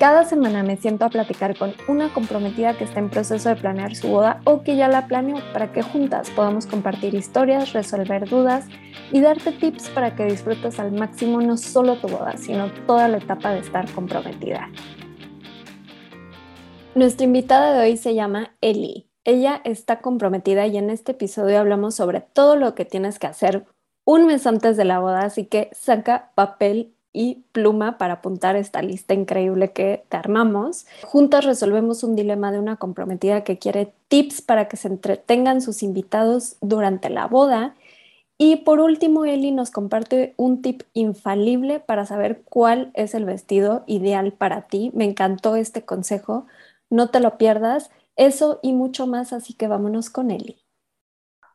Cada semana me siento a platicar con una comprometida que está en proceso de planear su boda o que ya la planeó para que juntas podamos compartir historias, resolver dudas y darte tips para que disfrutes al máximo no solo tu boda, sino toda la etapa de estar comprometida. Nuestra invitada de hoy se llama Eli. Ella está comprometida y en este episodio hablamos sobre todo lo que tienes que hacer un mes antes de la boda, así que saca papel y pluma para apuntar esta lista increíble que te armamos. Juntas resolvemos un dilema de una comprometida que quiere tips para que se entretengan sus invitados durante la boda. Y por último, Eli nos comparte un tip infalible para saber cuál es el vestido ideal para ti. Me encantó este consejo, no te lo pierdas. Eso y mucho más, así que vámonos con Eli.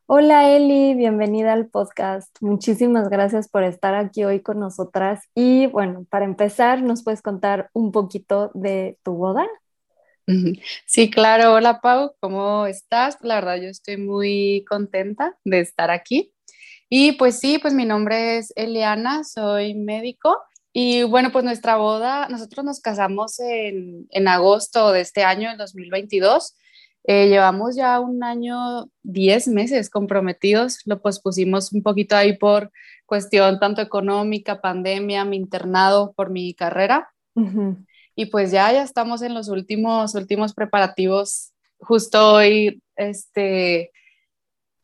Hola Eli, bienvenida al podcast. Muchísimas gracias por estar aquí hoy con nosotras. Y bueno, para empezar, ¿nos puedes contar un poquito de tu boda? Sí, claro. Hola Pau, ¿cómo estás? La verdad, yo estoy muy contenta de estar aquí. Y pues sí, pues mi nombre es Eliana, soy médico. Y bueno, pues nuestra boda, nosotros nos casamos en, en agosto de este año, el 2022. Eh, llevamos ya un año, diez meses comprometidos, lo pospusimos un poquito ahí por cuestión tanto económica, pandemia, mi internado por mi carrera. Y pues ya, ya estamos en los últimos, últimos preparativos. Justo hoy, este,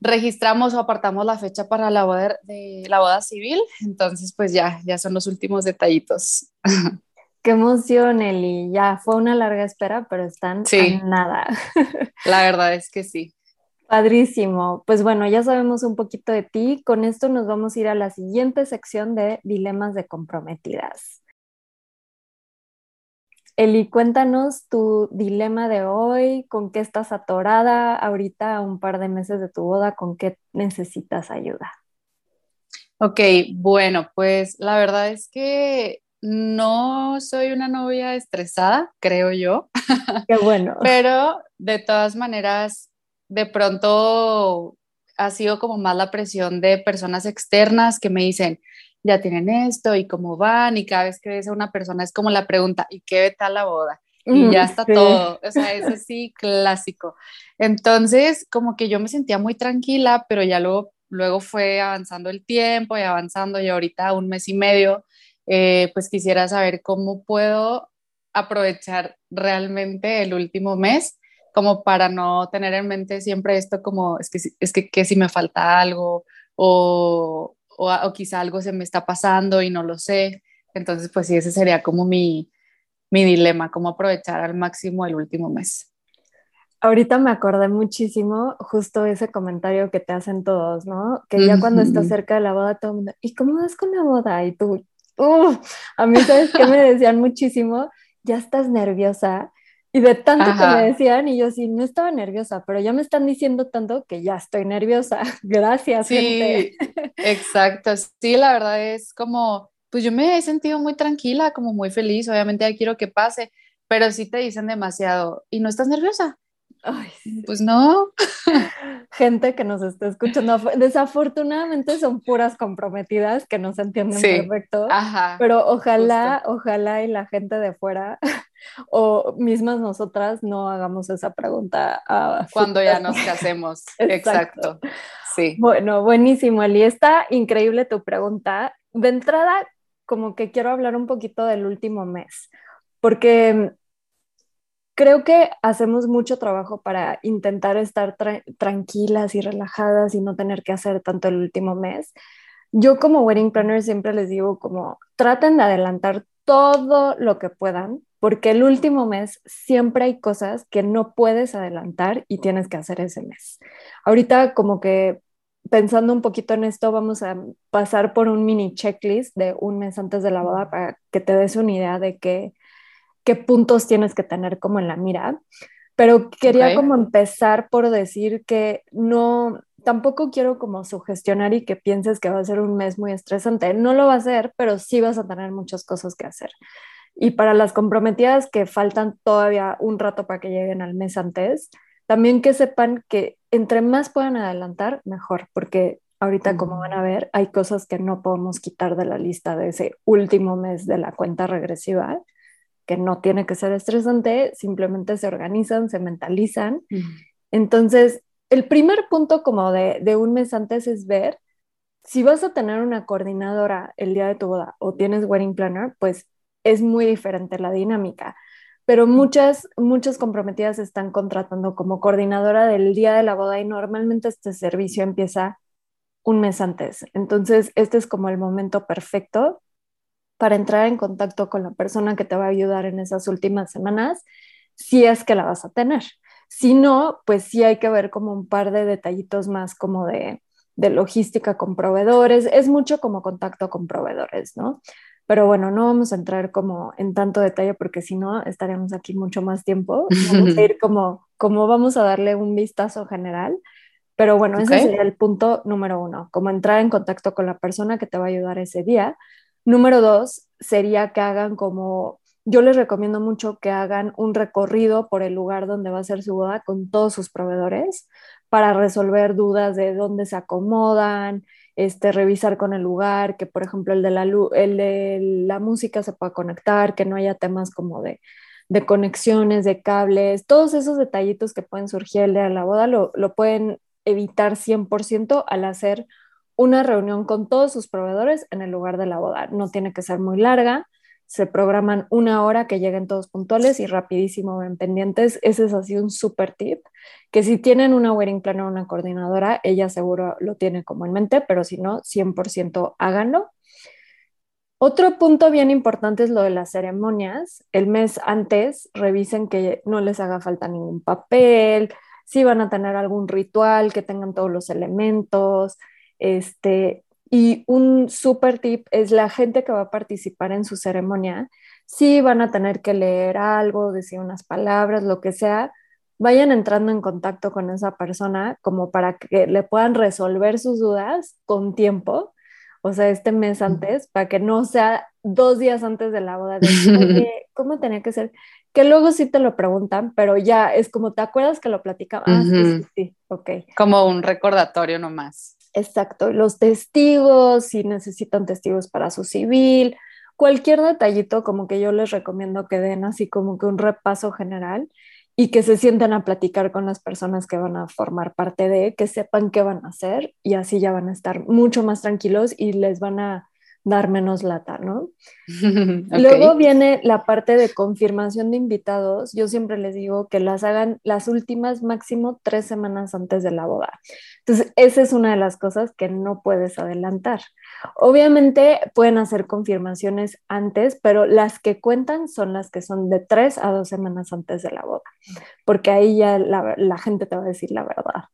registramos o apartamos la fecha para la boda, de, la boda civil, entonces pues ya, ya son los últimos detallitos. Qué emoción, Eli. Ya fue una larga espera, pero están en nada. La verdad es que sí. Padrísimo. Pues bueno, ya sabemos un poquito de ti. Con esto nos vamos a ir a la siguiente sección de dilemas de comprometidas. Eli, cuéntanos tu dilema de hoy, con qué estás atorada ahorita a un par de meses de tu boda, con qué necesitas ayuda. Ok, bueno, pues la verdad es que no soy una novia estresada, creo yo. Qué bueno. Pero de todas maneras, de pronto ha sido como más la presión de personas externas que me dicen, ya tienen esto y cómo van, y cada vez que ves a una persona es como la pregunta, ¿y qué tal la boda? Y ya está todo, o sea, es así clásico. Entonces, como que yo me sentía muy tranquila, pero ya luego, luego fue avanzando el tiempo y avanzando, y ahorita un mes y medio eh, pues quisiera saber cómo puedo aprovechar realmente el último mes como para no tener en mente siempre esto como es que, es que, si me falta algo o, o, quizá algo se me está pasando y no lo sé. Entonces, pues sí, ese sería como mi, mi dilema, cómo aprovechar al máximo el último mes. Ahorita me acordé muchísimo justo ese comentario que te hacen todos, ¿no? Que ya cuando estás cerca de la boda, todo el mundo, ¿y cómo vas con la boda? Y tú, a mí, ¿sabes qué me decían muchísimo? Ya estás nerviosa. Y de tanto que me decían, y yo sí, no estaba nerviosa, pero ya me están diciendo tanto que ya estoy nerviosa. Gracias, sí, Exacto, sí, la verdad es como, pues yo me he sentido muy tranquila, como muy feliz, obviamente ya quiero que pase, pero sí te dicen demasiado, ¿y no estás nerviosa? Pues no. Gente que nos está escuchando, desafortunadamente son puras comprometidas que no se entienden perfecto, pero ojalá, ojalá y la gente de fuera o mismas nosotras no hagamos esa pregunta. Cuando ya nos casemos. Exacto. Sí. Bueno, buenísimo, Eli. Está increíble tu pregunta. De entrada, como que quiero hablar un poquito del último mes, porque creo que hacemos mucho trabajo para intentar estar tranquilas y relajadas y no tener que hacer tanto el último mes. Yo como wedding planner siempre les digo como traten de adelantar todo lo que puedan, porque el último mes siempre hay cosas que no puedes adelantar y tienes que hacer ese mes. Ahorita como que pensando un poquito en esto, vamos a pasar por un mini checklist de un mes antes de la boda para que te des una idea de que qué puntos tienes que tener como en la mira. Pero quería como empezar por decir que no, tampoco quiero como sugestionar y que pienses que va a ser un mes muy estresante. No lo va a ser, pero sí vas a tener muchas cosas que hacer. Y para las comprometidas que faltan todavía un rato para que lleguen al mes antes, también que sepan que entre más puedan adelantar, mejor, porque ahorita, como van a ver, hay cosas que no podemos quitar de la lista de ese último mes de la cuenta regresiva, que no tiene que ser estresante, simplemente se organizan, se mentalizan. Entonces, el primer punto como de, de un mes antes es ver si vas a tener una coordinadora el día de tu boda o tienes wedding planner, pues es muy diferente la dinámica. Pero muchas, muchas comprometidas están contratando como coordinadora del día de la boda y normalmente este servicio empieza un mes antes. Entonces, este es como el momento perfecto para entrar en contacto con la persona que te va a ayudar en esas últimas semanas, si es que la vas a tener. Si no, pues sí hay que ver como un par de detallitos más como de, de logística con proveedores. Es mucho como contacto con proveedores, ¿no? Pero bueno, no vamos a entrar como en tanto detalle porque si no estaremos aquí mucho más tiempo. Vamos a ir como, como vamos a darle un vistazo general. Pero bueno, ese sería el punto número uno, como entrar en contacto con la persona que te va a ayudar ese día. Número dos sería que hagan como, yo les recomiendo mucho que hagan un recorrido por el lugar donde va a ser su boda con todos sus proveedores para resolver dudas de dónde se acomodan, este, revisar con el lugar, que por ejemplo el de la, música se pueda conectar, que no haya temas como de, de conexiones, de cables, todos esos detallitos que pueden surgir el día la boda lo, lo pueden evitar 100% al hacer una reunión con todos sus proveedores en el lugar de la boda. No tiene que ser muy larga, se programan una hora que lleguen todos puntuales y rapidísimo ven pendientes. Ese es así un súper tip, que si tienen una wedding planner o una coordinadora, ella seguro lo tiene como en mente, pero si no, 100% háganlo. Otro punto bien importante es lo de las ceremonias. El mes antes revisen que no les haga falta ningún papel, si van a tener algún ritual, que tengan todos los elementos, este, y un super tip es la gente que va a participar en su ceremonia, si van a tener que leer algo, decir unas palabras, lo que sea, vayan entrando en contacto con esa persona como para que le puedan resolver sus dudas con tiempo, o sea, este mes antes, para que no sea dos días antes de la boda, de, ¿cómo tenía que ser? Que luego sí te lo preguntan, pero ya es como, ¿te acuerdas que lo platicaba? Ah, sí, sí, ok. Como un recordatorio nomás. Exacto, los testigos, si necesitan testigos para su civil, cualquier detallito como que yo les recomiendo que den así como que un repaso general y que se sienten a platicar con las personas que van a formar parte de, que sepan qué van a hacer y así ya van a estar mucho más tranquilos y les van a dar menos lata, ¿no? Luego viene la parte de confirmación de invitados. Yo siempre les digo que las hagan las últimas máximo tres semanas antes de la boda. Entonces, esa es una de las cosas que no puedes adelantar. Obviamente pueden hacer confirmaciones antes, pero las que cuentan son las que son de tres a dos semanas antes de la boda, porque ahí ya la, gente te va a decir la verdad.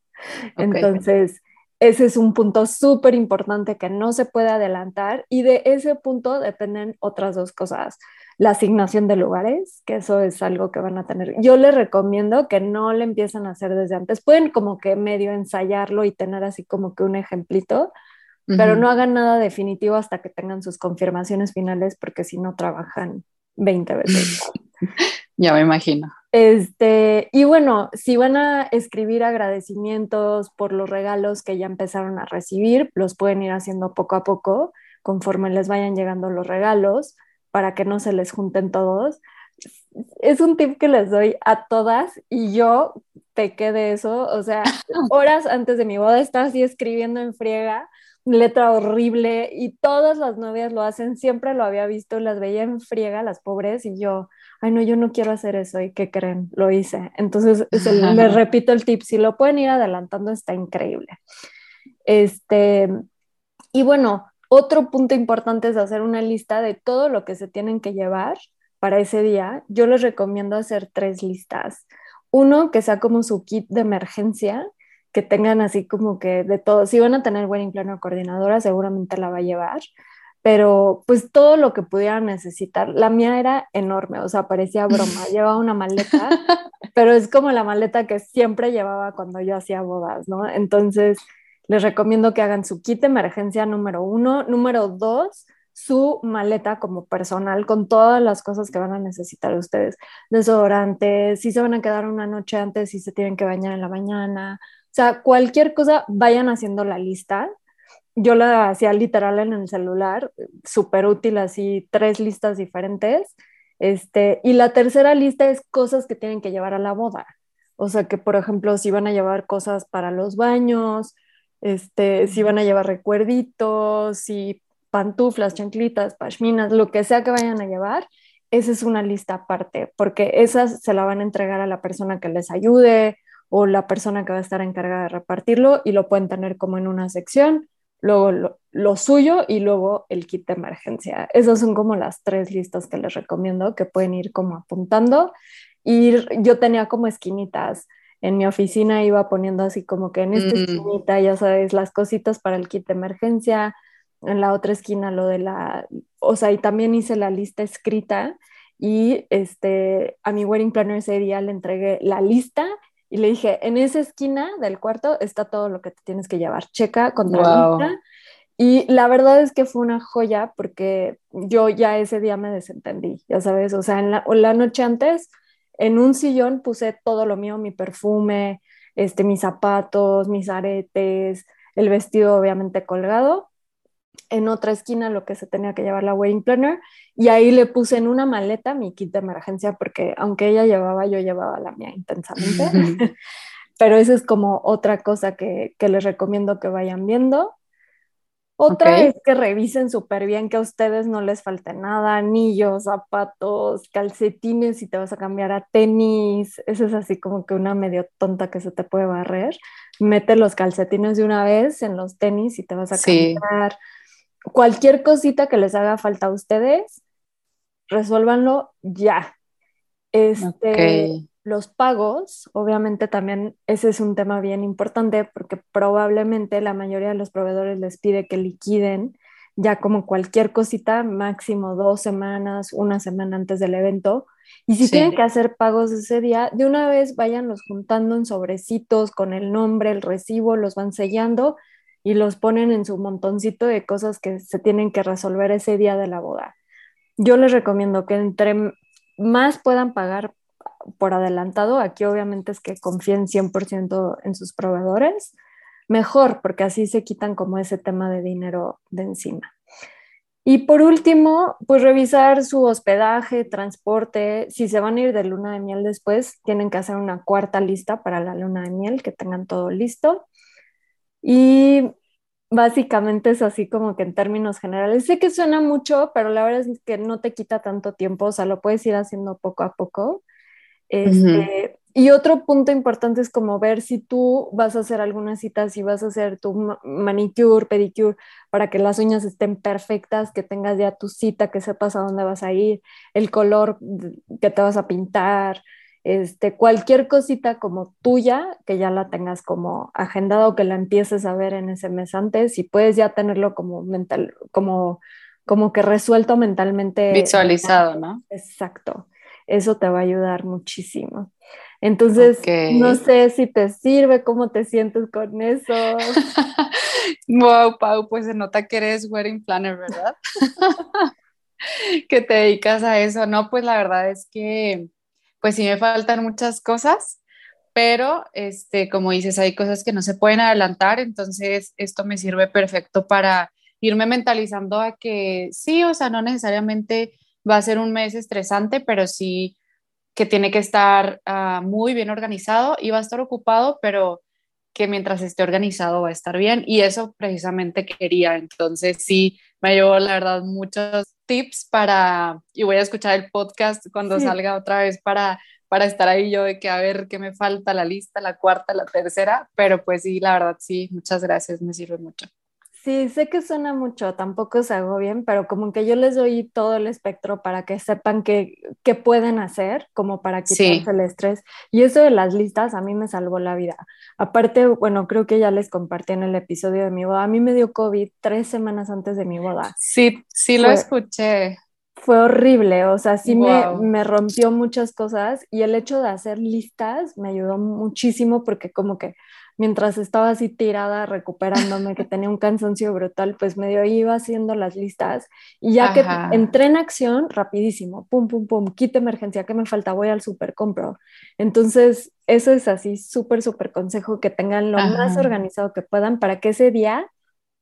Entonces, ese es un punto súper importante que no se puede adelantar y de ese punto dependen otras dos cosas. La asignación de lugares, que eso es algo que van a tener. Yo les recomiendo que no le empiecen a hacer desde antes. Pueden como que medio ensayarlo y tener así como que un ejemplito, pero no hagan nada definitivo hasta que tengan sus confirmaciones finales porque si no trabajan 20 veces. ya me imagino. Este, y bueno, si van a escribir agradecimientos por los regalos que ya empezaron a recibir, los pueden ir haciendo poco a poco conforme les vayan llegando los regalos para que no se les junten todos. Es un tip que les doy a todas y yo pequé de eso, o sea, horas antes de mi boda estaba así escribiendo en friega, letra horrible y todas las novias lo hacen, siempre lo había visto, las veía en friega las pobres y yo ay, no, yo no quiero hacer eso, ¿y qué creen? Lo hice. Entonces, les repito el tip, si lo pueden ir adelantando, está increíble. Este, y bueno, otro punto importante es hacer una lista de todo lo que se tienen que llevar para ese día. Yo les recomiendo hacer tres listas. Uno, que sea como su kit de emergencia, que tengan así como que de todo. Si van a tener wedding planner coordinadora, seguramente la va a llevar pero pues todo lo que pudiera necesitar. La mía era enorme, o sea, parecía broma. Llevaba una maleta, pero es como la maleta que siempre llevaba cuando yo hacía bodas, ¿no? Entonces, les recomiendo que hagan su kit de emergencia número uno. Número dos, su maleta como personal con todas las cosas que van a necesitar ustedes. Desodorantes, si se van a quedar una noche antes, si se tienen que bañar en la mañana. O sea, cualquier cosa, vayan haciendo la lista. Yo la hacía literal en el celular, súper útil, así tres listas diferentes. Este, y la tercera lista es cosas que tienen que llevar a la boda. O sea, que por ejemplo, si van a llevar cosas para los baños, este, si van a llevar recuerditos, si pantuflas, chanclitas, pashminas, lo que sea que vayan a llevar, esa es una lista aparte, porque esas se la van a entregar a la persona que les ayude o la persona que va a estar encargada de repartirlo y lo pueden tener como en una sección, luego lo, suyo y luego el kit de emergencia. Esas son como las tres listas que les recomiendo que pueden ir como apuntando. Y yo tenía como esquinitas. En mi oficina iba poniendo así como que en esta mm. esquinita, ya sabes, las cositas para el kit de emergencia, en la otra esquina lo de la, o sea, y también hice la lista escrita y este, a mi wedding planner ese día le entregué la lista y le dije, en esa esquina del cuarto está todo lo que te tienes que llevar, checa con la lista. Y la verdad es que fue una joya porque yo ya ese día me desentendí, ya sabes, o sea, en la, la noche antes, en un sillón puse todo lo mío, mi perfume, este, mis zapatos, mis aretes, el vestido obviamente colgado en otra esquina lo que se tenía que llevar la wedding planner y ahí le puse en una maleta mi kit de emergencia porque aunque ella llevaba, yo llevaba la mía intensamente. Pero esa es como otra cosa que, que les recomiendo que vayan viendo. Otra es que revisen súper bien que a ustedes no les falte nada, anillos, zapatos, calcetines, si te vas a cambiar a tenis, eso es así como que una medio tonta que se te puede barrer. Mete los calcetines de una vez en los tenis y te vas a cambiar cualquier cosita que les haga falta a ustedes, resuélvanlo ya. Este, Los pagos, obviamente también ese es un tema bien importante porque probablemente la mayoría de los proveedores les pide que liquiden ya como cualquier cosita, máximo dos semanas, una semana antes del evento. Y si tienen que hacer pagos ese día, de una vez váyanlos juntando en sobrecitos con el nombre, el recibo, los van sellando y los ponen en su montoncito de cosas que se tienen que resolver ese día de la boda. Yo les recomiendo que entre más puedan pagar por adelantado, aquí obviamente es que confíen 100% en sus proveedores, mejor, porque así se quitan como ese tema de dinero de encima. Y por último, pues revisar su hospedaje, transporte. Si se van a ir de luna de miel después, tienen que hacer una cuarta lista para la luna de miel, que tengan todo listo. Y básicamente es así como que en términos generales. Sé que suena mucho, pero la verdad es que no te quita tanto tiempo, o sea, lo puedes ir haciendo poco a poco. Este, y otro punto importante es como ver si tú vas a hacer alguna cita, si vas a hacer tu manicure, pedicure, para que las uñas estén perfectas, que tengas ya tu cita, que sepas a dónde vas a ir, el color que te vas a pintar, este, cualquier cosita como tuya, que ya la tengas como agendada o que la empieces a ver en ese mes antes y puedes ya tenerlo como mental, como, como que resuelto mentalmente. Visualizado, ¿no? Exacto. Eso te va a ayudar muchísimo. Entonces, no sé si te sirve, cómo te sientes con eso. wow, Pau, pues se nota que eres wedding planner, ¿verdad? que te dedicas a eso. No, pues la verdad es que pues sí me faltan muchas cosas, pero este, como dices, hay cosas que no se pueden adelantar, entonces esto me sirve perfecto para irme mentalizando a que sí, o sea, no necesariamente va a ser un mes estresante, pero sí que tiene que estar ah, muy bien organizado y va a estar ocupado, pero que mientras esté organizado va a estar bien y eso precisamente quería. Entonces sí, me llevó la verdad muchos tips para, y voy a escuchar el podcast cuando salga otra vez para, para estar ahí yo de que a ver qué me falta, la lista, la cuarta, la tercera, pero pues sí, la verdad sí, muchas gracias, me sirve mucho. Sí, sé que suena mucho, tampoco se hago bien, pero como que yo les doy todo el espectro para que sepan qué, qué pueden hacer, como para quitarse el estrés. Y eso de las listas a mí me salvó la vida. Aparte, bueno, creo que ya les compartí en el episodio de mi boda. A mí me dio COVID tres semanas antes de mi boda. Sí, sí lo escuché. Fue horrible, o sea, sí me, me rompió muchas cosas y el hecho de hacer listas me ayudó muchísimo porque como que mientras estaba así tirada recuperándome, que tenía un cansancio brutal, pues medio iba haciendo las listas y ya que entré en acción, rapidísimo, pum, pum, pum, kit emergencia, ¿qué me falta? Voy al super compro. Entonces, eso es así, súper, súper consejo, que tengan lo más organizado que puedan para que ese día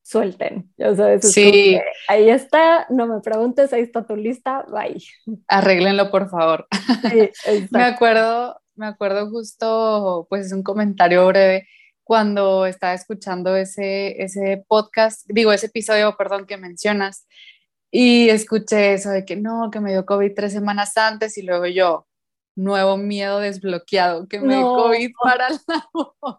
suelten. Ya sabes, sí. ahí está, no me preguntes, ahí está tu lista, bye. Arréglenlo, por favor. Sí, me acuerdo, me acuerdo justo, pues es un comentario breve, cuando estaba escuchando ese, ese podcast, digo, ese episodio, perdón, que mencionas, y escuché eso de que no, que me dio COVID tres semanas antes y luego yo, nuevo miedo desbloqueado, que me dio COVID para la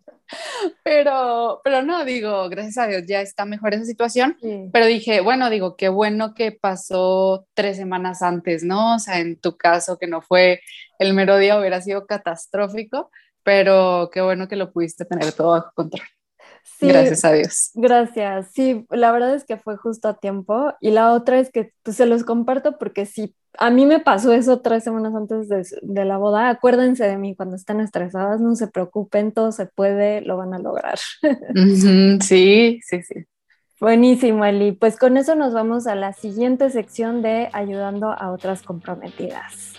pero, pero no, digo, gracias a Dios ya está mejor esa situación, pero dije, bueno, digo, qué bueno que pasó tres semanas antes, ¿no? O sea, en tu caso, que no fue el mero día, hubiera sido catastrófico, pero qué bueno que lo pudiste tener todo bajo control. gracias a Dios. Gracias. Sí, la verdad es que fue justo a tiempo. Y la otra es que pues, se los comparto porque si a mí me pasó eso tres semanas antes de, la boda. Acuérdense de mí cuando estén estresadas, no se preocupen, todo se puede, lo van a lograr. sí, sí, sí. Buenísimo, Eli. Pues con eso nos vamos a la siguiente sección de ayudando a otras comprometidas.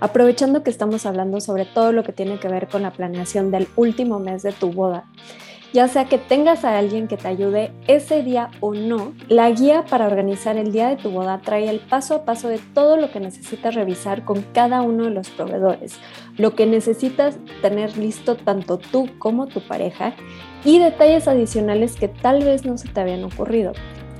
Aprovechando que estamos hablando sobre todo lo que tiene que ver con la planeación del último mes de tu boda, ya sea que tengas a alguien que te ayude ese día o no, la guía para organizar el día de tu boda trae el paso a paso de todo lo que necesitas revisar con cada uno de los proveedores, lo que necesitas tener listo tanto tú como tu pareja y detalles adicionales que tal vez no se te habían ocurrido.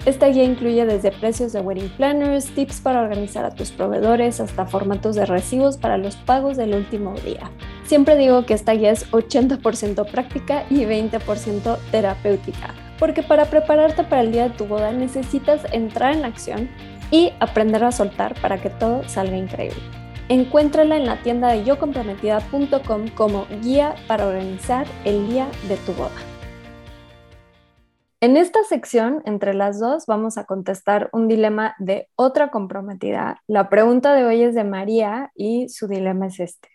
Esta guía incluye desde precios de wedding planners, tips para organizar a tus proveedores, hasta formatos de recibos para los pagos del último día. Siempre digo que esta guía es 80% práctica y 20% terapéutica, porque para prepararte para el día de tu boda necesitas entrar en acción y aprender a soltar para que todo salga increíble. Encuéntrala en la tienda de yocomprometida.com como guía para organizar el día de tu boda. En esta sección, entre las dos, vamos a contestar un dilema de otra comprometida. La pregunta de hoy es de María y su dilema es este.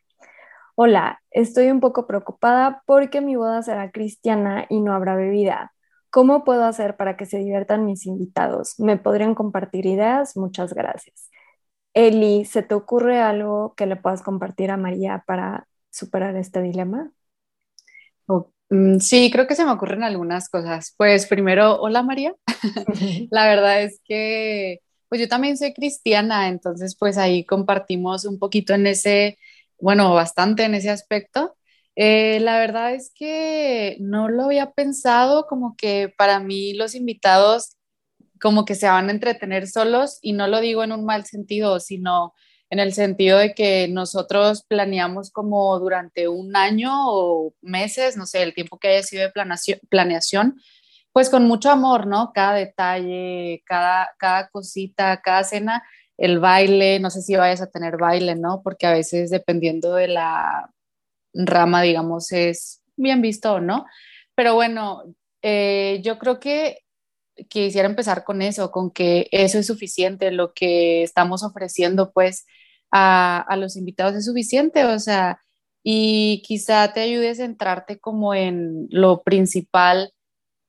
Hola, estoy un poco preocupada porque mi boda será cristiana y no habrá bebida. ¿Cómo puedo hacer para que se diviertan mis invitados? ¿Me podrían compartir ideas? Muchas gracias. Eli, ¿se te ocurre algo que le puedas compartir a María para superar este dilema? Mm, sí, creo que se me ocurren algunas cosas. Pues primero, hola María. La verdad es que, pues yo también soy cristiana, entonces pues ahí compartimos un poquito en ese, bueno, bastante en ese aspecto. Eh, la verdad es que no lo había pensado, como que para mí los invitados como que se van a entretener solos y no lo digo en un mal sentido, sino en el sentido de que nosotros planeamos como durante un año o meses, no sé, el tiempo que haya sido de planeación, pues con mucho amor, ¿no? Cada detalle, cada, cada cosita, cada cena, el baile, no sé si vayas a tener baile, ¿no? Porque a veces dependiendo de la rama, digamos, es bien visto o no. Pero bueno, eh, yo creo que quisiera empezar con eso, con que eso es suficiente, lo que estamos ofreciendo pues a, los invitados es suficiente, o sea, y quizá te ayude a centrarte como en lo principal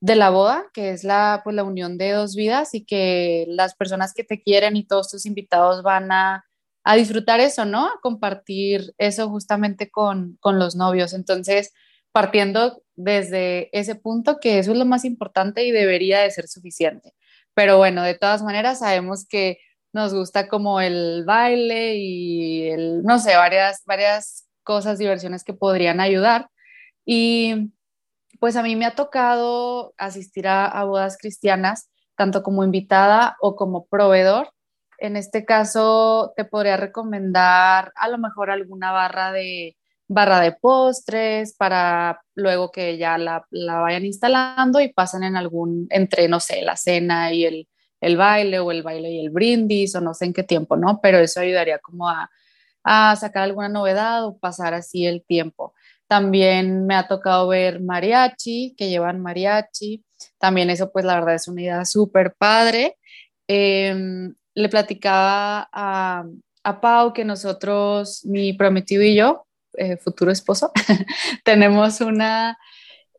de la boda, que es la, pues, la unión de dos vidas y que las personas que te quieren y todos tus invitados van a, a disfrutar eso, ¿no? A compartir eso justamente con, con los novios. Entonces, partiendo desde ese punto que eso es lo más importante y debería de ser suficiente. Pero bueno, de todas maneras sabemos que nos gusta como el baile y el, no sé, varias, varias cosas, diversiones que podrían ayudar. Y pues a mí me ha tocado asistir a, bodas cristianas, tanto como invitada o como proveedor. En este caso, te podría recomendar a lo mejor alguna barra de, barra de postres para luego que ya la, vayan instalando y pasen en algún, entre, no sé, la cena y el, baile o el baile y el brindis o no sé en qué tiempo, ¿no? Pero eso ayudaría como a, a sacar alguna novedad o pasar así el tiempo. También me ha tocado ver mariachi, que llevan mariachi. También eso, pues la verdad es una idea súper padre. Em, le platicaba a, a Pau que nosotros, mi prometido y yo, eh, futuro esposo, tenemos una,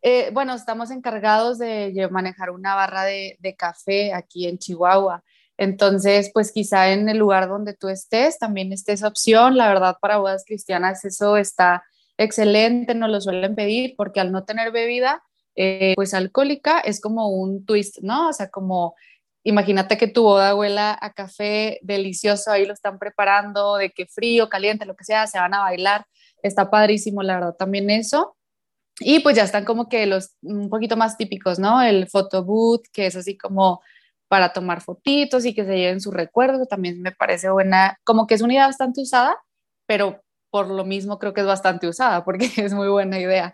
eh, bueno, estamos encargados de manejar una barra de, café aquí en Chihuahua. Entonces, pues quizá en el lugar donde tú estés también esté esa opción. La verdad, para bodas cristianas eso está excelente, nos lo suelen pedir porque al no tener bebida, eh, pues alcohólica es como un twist, ¿no? O sea, como imagínate que tu boda huela a café delicioso, ahí lo están preparando, de que frío, caliente, lo que sea, se van a bailar, está padrísimo, la verdad, también eso. Y pues ya están como que los un poquito más típicos, ¿no? El photo booth, que es así como para tomar fotitos y que se lleven sus recuerdos, también me parece buena, como que es una idea bastante usada, pero por lo mismo creo que es bastante usada porque es muy buena idea.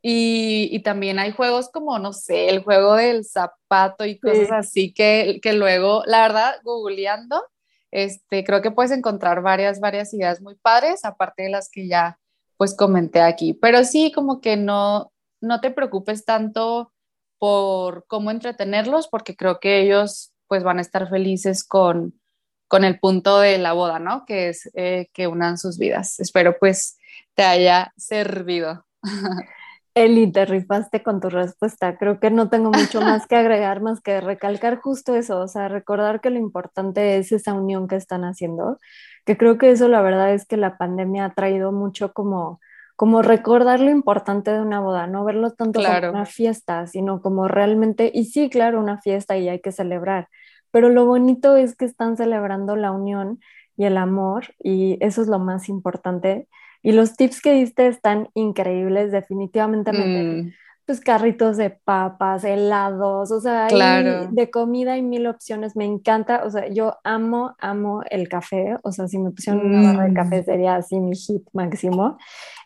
Y, también hay juegos como, no sé, el juego del zapato y cosas así que, que luego, la verdad, googleando, este, creo que puedes encontrar varias, varias ideas muy padres, aparte de las que ya pues comenté aquí. Pero sí, como que no, no te preocupes tanto por cómo entretenerlos, porque creo que ellos pues van a estar felices con, con el punto de la boda, ¿no? Que es eh, que unan sus vidas. Espero pues te haya servido. Eli, te rifaste con tu respuesta. Creo que no tengo mucho más que agregar, más que recalcar justo eso, o sea, recordar que lo importante es esa unión que están haciendo, que creo que eso la verdad es que la pandemia ha traído mucho como, como recordar lo importante de una boda, no verlo tanto como una fiesta, sino como realmente, y sí, claro, una fiesta y hay que celebrar, pero lo bonito es que están celebrando la unión y el amor, y eso es lo más importante y los tips que diste están increíbles, definitivamente. Mm. Pues carritos de papas, helados, o sea, de comida hay mil opciones, me encanta, o sea, yo amo, amo el café, o sea, si me pusieron una barra de café mm. sería así mi hit máximo.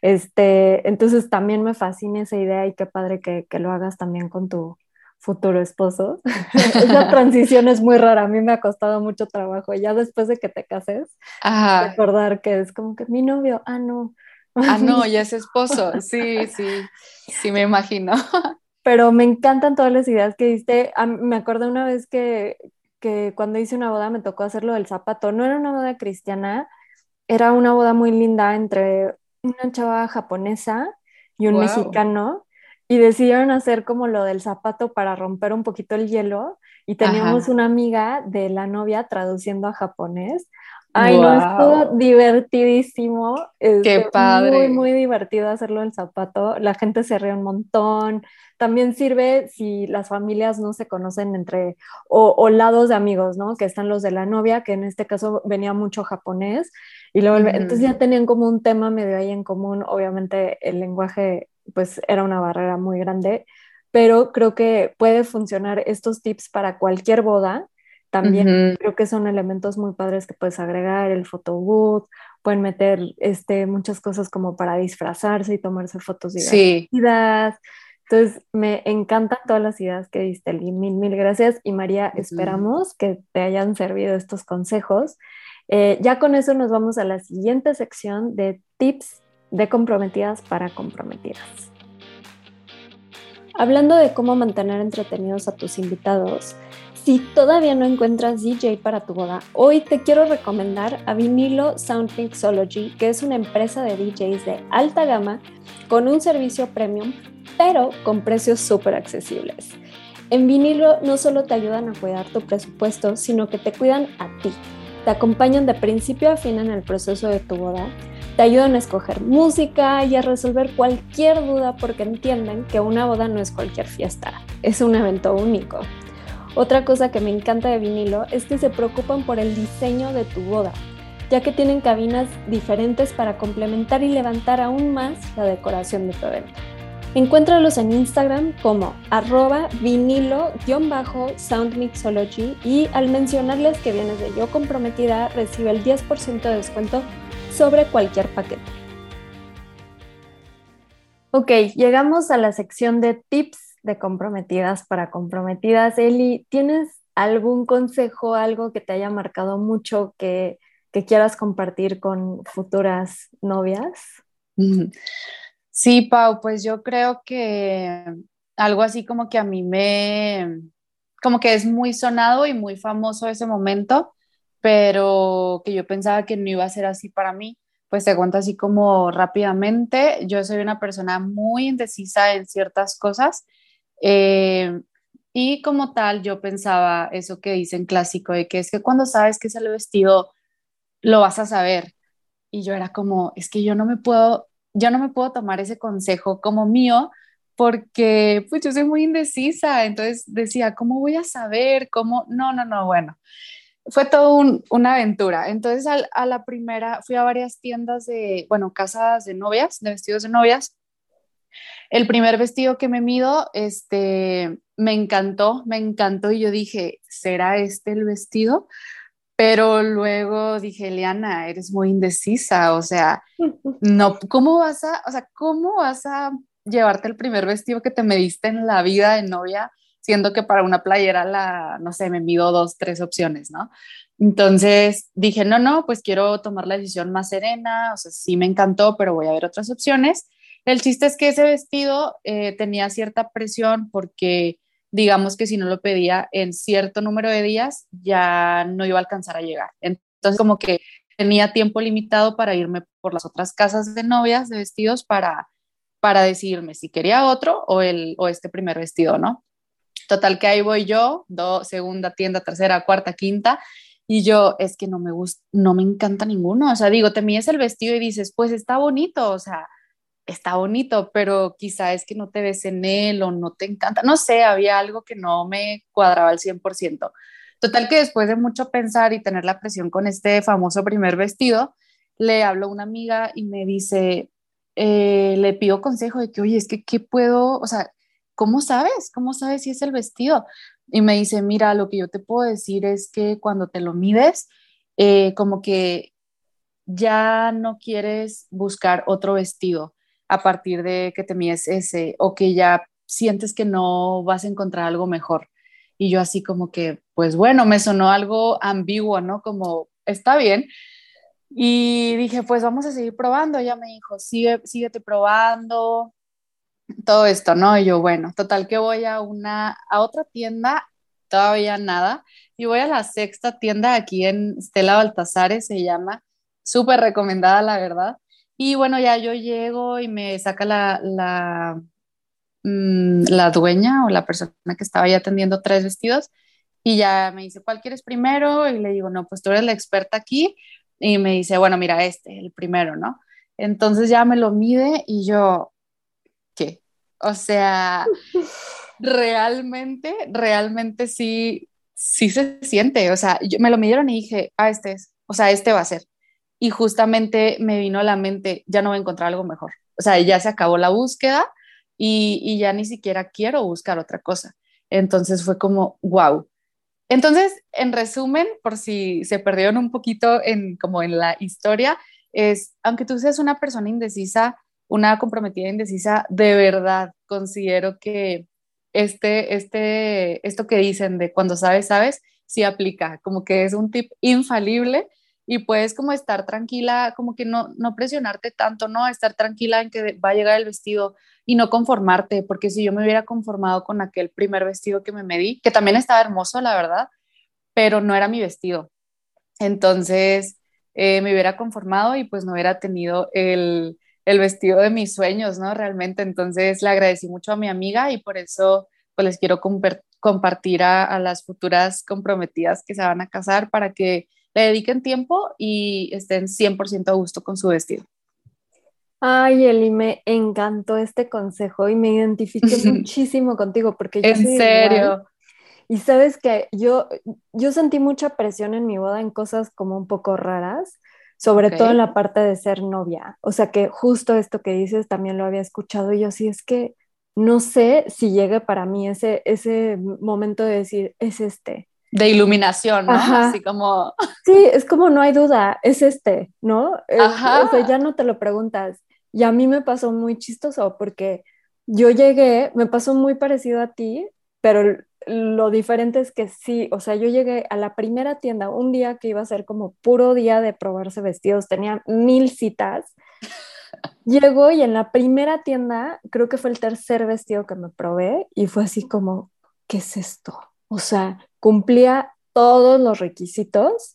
Este, entonces también me fascina esa idea y qué padre que, que lo hagas también con tu, futuro esposo. Esa transición es muy rara, a mí me ha costado mucho trabajo. Ya después de que te cases, recordar que es como que mi novio, ah, no. Ah, no, ya es esposo. Sí, sí, sí, me imagino. Pero me encantan todas las ideas que diste. me acuerdo una vez que, que cuando hice una boda me tocó hacerlo del zapato. No era una boda cristiana, era una boda muy linda entre una chava japonesa y un mexicano y decidieron hacer como lo del zapato para romper un poquito el hielo y teníamos una amiga de la novia traduciendo a japonés. Ay, no, estuvo divertidísimo. Qué este, padre. Muy, muy divertido hacerlo del zapato. La gente se ríe un montón. También sirve si las familias no se conocen entre, o, lados de amigos, ¿no? Que están los de la novia, que en este caso venía mucho japonés. Y luego, entonces ya tenían como un tema medio ahí en común. Obviamente el lenguaje pues era una barrera muy grande, pero creo que puede funcionar estos tips para cualquier boda. También creo que son elementos muy padres que puedes agregar, el photobooth, pueden meter este, muchas cosas como para disfrazarse y tomarse fotos divertidas. Entonces, me encantan todas las ideas que diste, Mil, mil gracias. Y María, esperamos que te hayan servido estos consejos. Eh, ya con eso nos vamos a la siguiente sección de tips de comprometidas para comprometidas. Hablando de cómo mantener entretenidos a tus invitados, si todavía no encuentras DJ para tu boda, hoy te quiero recomendar a Vinilo Sound Mixology, que es una empresa de DJs de alta gama con un servicio premium, pero con precios súper accesibles. En vinilo no solo te ayudan a cuidar tu presupuesto, sino que te cuidan a ti. Te acompañan de principio a fin en el proceso de tu boda te ayudan a escoger música y a resolver cualquier duda porque entienden que una boda no es cualquier fiesta, es un evento único. Otra cosa que me encanta de vinilo es que se preocupan por el diseño de tu boda, ya que tienen cabinas diferentes para complementar y levantar aún más la decoración de tu evento. Encuéntralos en Instagram como arroba vinilo-soundmixology y al mencionarles que vienes de Yo Comprometida recibe el 10% de descuento sobre cualquier paquete. Ok, llegamos a la sección de tips de comprometidas para comprometidas. Eli, ¿tienes algún consejo, algo que te haya marcado mucho que, quieras compartir con futuras novias? Sí, Pau, pues yo creo que algo así como que a mí me, como que es muy sonado y muy famoso ese momento, pero que yo pensaba que no iba a ser así para mí, pues te cuento así como rápidamente, yo soy una persona muy indecisa en ciertas cosas eh, y como tal yo pensaba eso que dicen clásico de que es que cuando sabes que es el vestido lo vas a saber y yo era como, es que yo no me puedo, yo no me puedo tomar ese consejo como mío porque pues yo soy muy indecisa, entonces decía, ¿cómo voy a saber? ¿Cómo? No, no, no, bueno fue todo una aventura. Entonces, a la primera, fui a varias tiendas de, bueno, casas de novias, de vestidos de novias. El primer vestido que me mido, este, me encantó, me encantó y yo dije, ¿será este el vestido? Pero luego dije, Liana, eres muy indecisa, o sea, no, ¿cómo vas a, o sea, cómo vas a llevarte el primer vestido que te mediste en la vida de novia siendo que para una playera la, no sé, me mido dos, tres opciones, ¿no? Entonces dije, no, no, pues quiero tomar la decisión más serena, o sea, sí me encantó, pero voy a ver otras opciones. El chiste es que ese vestido eh, tenía cierta presión porque digamos que si no lo pedía en cierto número de días, ya no iba a alcanzar a llegar. Entonces como que tenía tiempo limitado para irme por las otras casas de novias de vestidos para, para decidirme si quería otro o, el, o este primer vestido, ¿no? Total que ahí voy yo, do, segunda tienda, tercera, cuarta, quinta, y yo es que no me gusta, no me encanta ninguno. O sea, digo, te mides el vestido y dices, pues está bonito, o sea, está bonito, pero quizá es que no te ves en él o no te encanta. No sé, había algo que no me cuadraba al 100%. Total que después de mucho pensar y tener la presión con este famoso primer vestido, le hablo a una amiga y me dice, eh, le pido consejo de que, oye, es que, ¿qué puedo? O sea, ¿cómo sabes? ¿Cómo sabes si es el vestido? Y me dice, mira, lo que yo te puedo decir es que cuando te lo mides, eh, como que ya no quieres buscar otro vestido a partir de que te mides ese o que ya sientes que no vas a encontrar algo mejor. Y yo así como que, pues bueno, me sonó algo ambiguo, ¿no? Como, está bien. Y dije, pues vamos a seguir probando. Ella me dijo, sigue, síguete probando, todo esto, ¿no? Y yo, bueno, total que voy a una, a otra tienda, todavía nada, y voy a la sexta tienda aquí en Stella Baltasares, se llama, súper recomendada, la verdad. Y bueno, ya yo llego y me saca la, la, mm, la dueña o la persona que estaba ya atendiendo tres vestidos y ya me dice, ¿cuál quieres primero? Y le digo, no, pues tú eres la experta aquí. Y me dice, bueno, mira, este, el primero, ¿no? Entonces ya me lo mide y yo, ¿qué? O sea, realmente, realmente sí, sí se siente. O sea, yo, me lo midieron y dije, ah, este es, o sea, este va a ser. Y justamente me vino a la mente, ya no voy a encontrar algo mejor. O sea, ya se acabó la búsqueda y, y ya ni siquiera quiero buscar otra cosa. Entonces fue como, wow. Entonces, en resumen, por si se perdieron un poquito en como en la historia, es, aunque tú seas una persona indecisa, una comprometida indecisa, de verdad considero que este, este, esto que dicen de cuando sabes, sabes, sí aplica, como que es un tip infalible y puedes como estar tranquila, como que no, no presionarte tanto, ¿no? Estar tranquila en que va a llegar el vestido y no conformarte, porque si yo me hubiera conformado con aquel primer vestido que me medí, que también estaba hermoso, la verdad, pero no era mi vestido. Entonces, eh, me hubiera conformado y pues no hubiera tenido el, el vestido de mis sueños, ¿no? Realmente, entonces le agradecí mucho a mi amiga y por eso pues les quiero compartir a, las futuras comprometidas que se van a casar para que le dediquen tiempo y estén 100% a gusto con su vestido. Ay, Eli, me encantó este consejo y me identifiqué muchísimo contigo porque yo En serio. Y sabes que yo, yo sentí mucha presión en mi boda en cosas como un poco raras sobre todo en la parte de ser novia. O sea que justo esto que dices también lo había escuchado y yo sí es que no sé si llegue para mí ese, ese momento de decir, es este. De iluminación, ¿no? Así como... Sí, es como no hay duda, es este, ¿no? Ajá. O sea, ya no te lo preguntas. Y a mí me pasó muy chistoso porque yo llegué, me pasó muy parecido a ti, pero lo diferente es que sí, o sea, yo llegué a la primera tienda un día que iba a ser como puro día de probarse vestidos, tenía mil citas. Llegó y en la primera tienda, creo que fue el tercer vestido que me probé y fue así como, ¿qué es esto? O sea, cumplía todos los requisitos,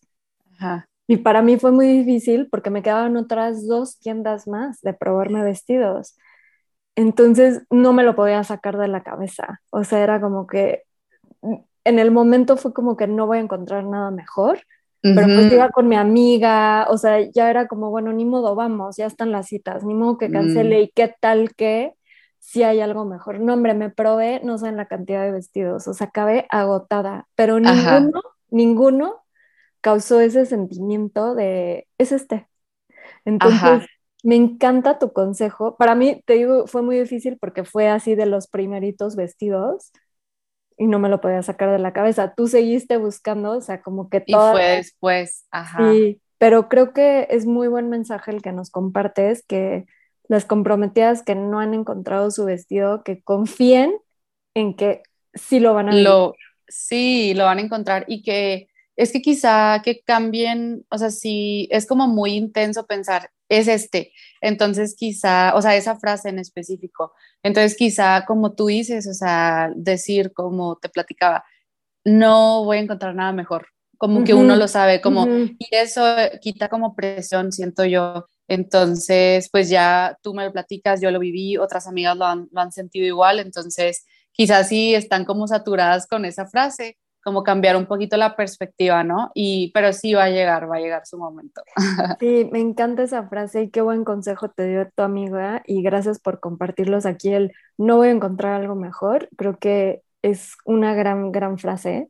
Y para mí fue muy difícil porque me quedaban otras dos tiendas más de probarme vestidos. Entonces no me lo podía sacar de la cabeza. O sea, era como que en el momento fue como que no voy a encontrar nada mejor. Pero pues iba con mi amiga, o sea, ya era como, bueno, ni modo, vamos, ya están las citas, ni modo que cancele, mm. y qué tal que si hay algo mejor. No, hombre, me probé, no sé en la cantidad de vestidos, o sea, acabé agotada, pero ninguno, ninguno causó ese sentimiento de, es este. Entonces, me encanta tu consejo. Para mí, te digo, fue muy difícil porque fue así de los primeritos vestidos y no me lo podía sacar de la cabeza. Tú seguiste buscando, o sea, como que todo. Y fue después, ajá. Sí, pero creo que es muy buen mensaje el que nos compartes, que las comprometidas que no han encontrado su vestido, que confíen en que sí lo van a lo, Sí, lo van a encontrar y que es que quizá que cambien, o sea, si es como muy intenso pensar, es este, entonces quizá, o sea, esa frase en específico, entonces quizá como tú dices, o sea, decir como te platicaba, no voy a encontrar nada mejor, como que uno lo sabe, como, y eso quita como presión, siento yo. Entonces, pues ya tú me lo platicas, yo lo viví, otras amigas lo han, lo han sentido igual, entonces quizás sí están como saturadas con esa frase, como cambiar un poquito la perspectiva, ¿no? Y, pero sí va a llegar, va a llegar su momento. Sí, me encanta esa frase y qué buen consejo te dio tu amiga y gracias por compartirlos aquí. El no voy a encontrar algo mejor, creo que es una gran, gran frase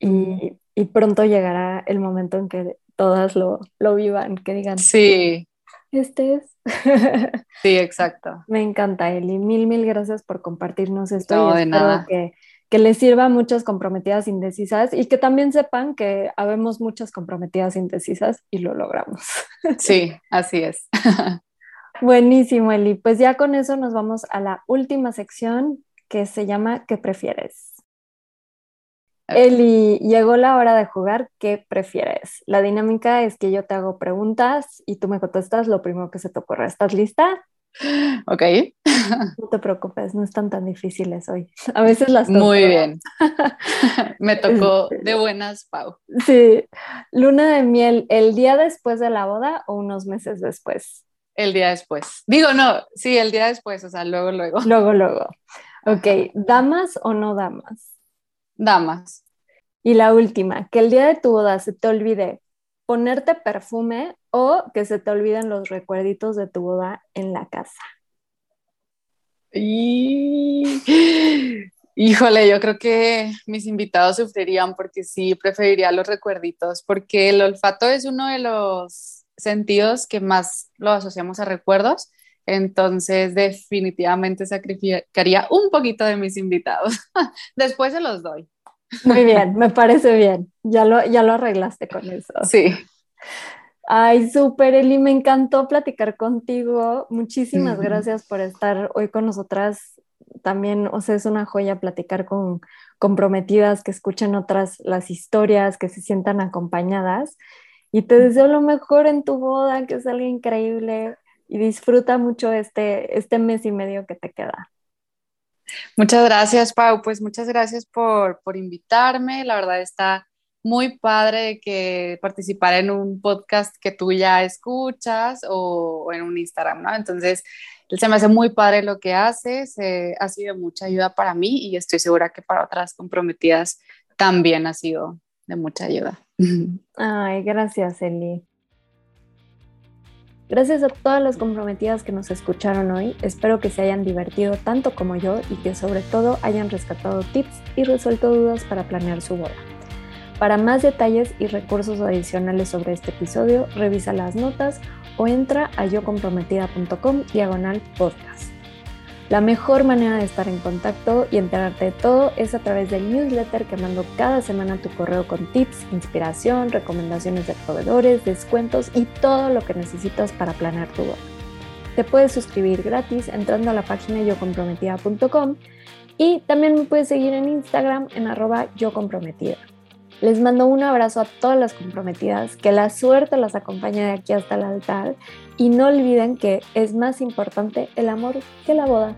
y, y pronto llegará el momento en que todas lo, lo vivan, que digan, sí, este es. Sí, exacto. Me encanta, Eli. Mil, mil gracias por compartirnos esto. No, de nada. Que, que les sirva a muchas comprometidas indecisas y que también sepan que habemos muchas comprometidas indecisas y lo logramos. Sí, así es. Buenísimo, Eli. Pues ya con eso nos vamos a la última sección que se llama ¿Qué prefieres? Eli, llegó la hora de jugar. ¿Qué prefieres? La dinámica es que yo te hago preguntas y tú me contestas lo primero que se te ocurra. ¿Estás lista? Ok. No te preocupes, no están tan difíciles hoy. A veces las Muy bien. Me tocó este, de buenas, Pau. Sí. Luna de miel, ¿el día después de la boda o unos meses después? El día después. Digo, no, sí, el día después, o sea, luego, luego. Luego, luego. Ok, ¿damas o no damas? Damas. Y la última, que el día de tu boda se te olvide ponerte perfume o que se te olviden los recuerditos de tu boda en la casa. Y... Híjole, yo creo que mis invitados sufrirían porque sí, preferiría los recuerditos, porque el olfato es uno de los sentidos que más lo asociamos a recuerdos, entonces definitivamente sacrificaría un poquito de mis invitados. Después se los doy. Muy bien, me parece bien. Ya lo, ya lo arreglaste con eso. Sí. Ay, súper, Eli, me encantó platicar contigo. Muchísimas gracias por estar hoy con nosotras. También, o sea, es una joya platicar con comprometidas que escuchen otras las historias, que se sientan acompañadas. Y te deseo lo mejor en tu boda, que salga increíble y disfruta mucho este, este mes y medio que te queda. Muchas gracias, Pau. Pues muchas gracias por, por invitarme. La verdad está muy padre que participar en un podcast que tú ya escuchas o, en un Instagram, ¿no? Entonces, se me hace muy padre lo que haces, eh, ha sido mucha ayuda para mí y estoy segura que para otras comprometidas también ha sido de mucha ayuda. Ay, gracias, Eli. Gracias a todas las comprometidas que nos escucharon hoy, espero que se hayan divertido tanto como yo y que sobre todo hayan rescatado tips y resuelto dudas para planear su boda. Para más detalles y recursos adicionales sobre este episodio, revisa las notas o entra a yocomprometida.com diagonal podcast. La mejor manera de estar en contacto y enterarte de todo es a través del newsletter que mando cada semana a tu correo con tips, inspiración, recomendaciones de proveedores, descuentos y todo lo que necesitas para planear tu boda. Te puedes suscribir gratis entrando a la página yocomprometida.com y también me puedes seguir en Instagram en arroba yocomprometida. Les mando un abrazo a todas las comprometidas, que la suerte las acompañe de aquí hasta el altar y no olviden que es más importante el amor que la boda.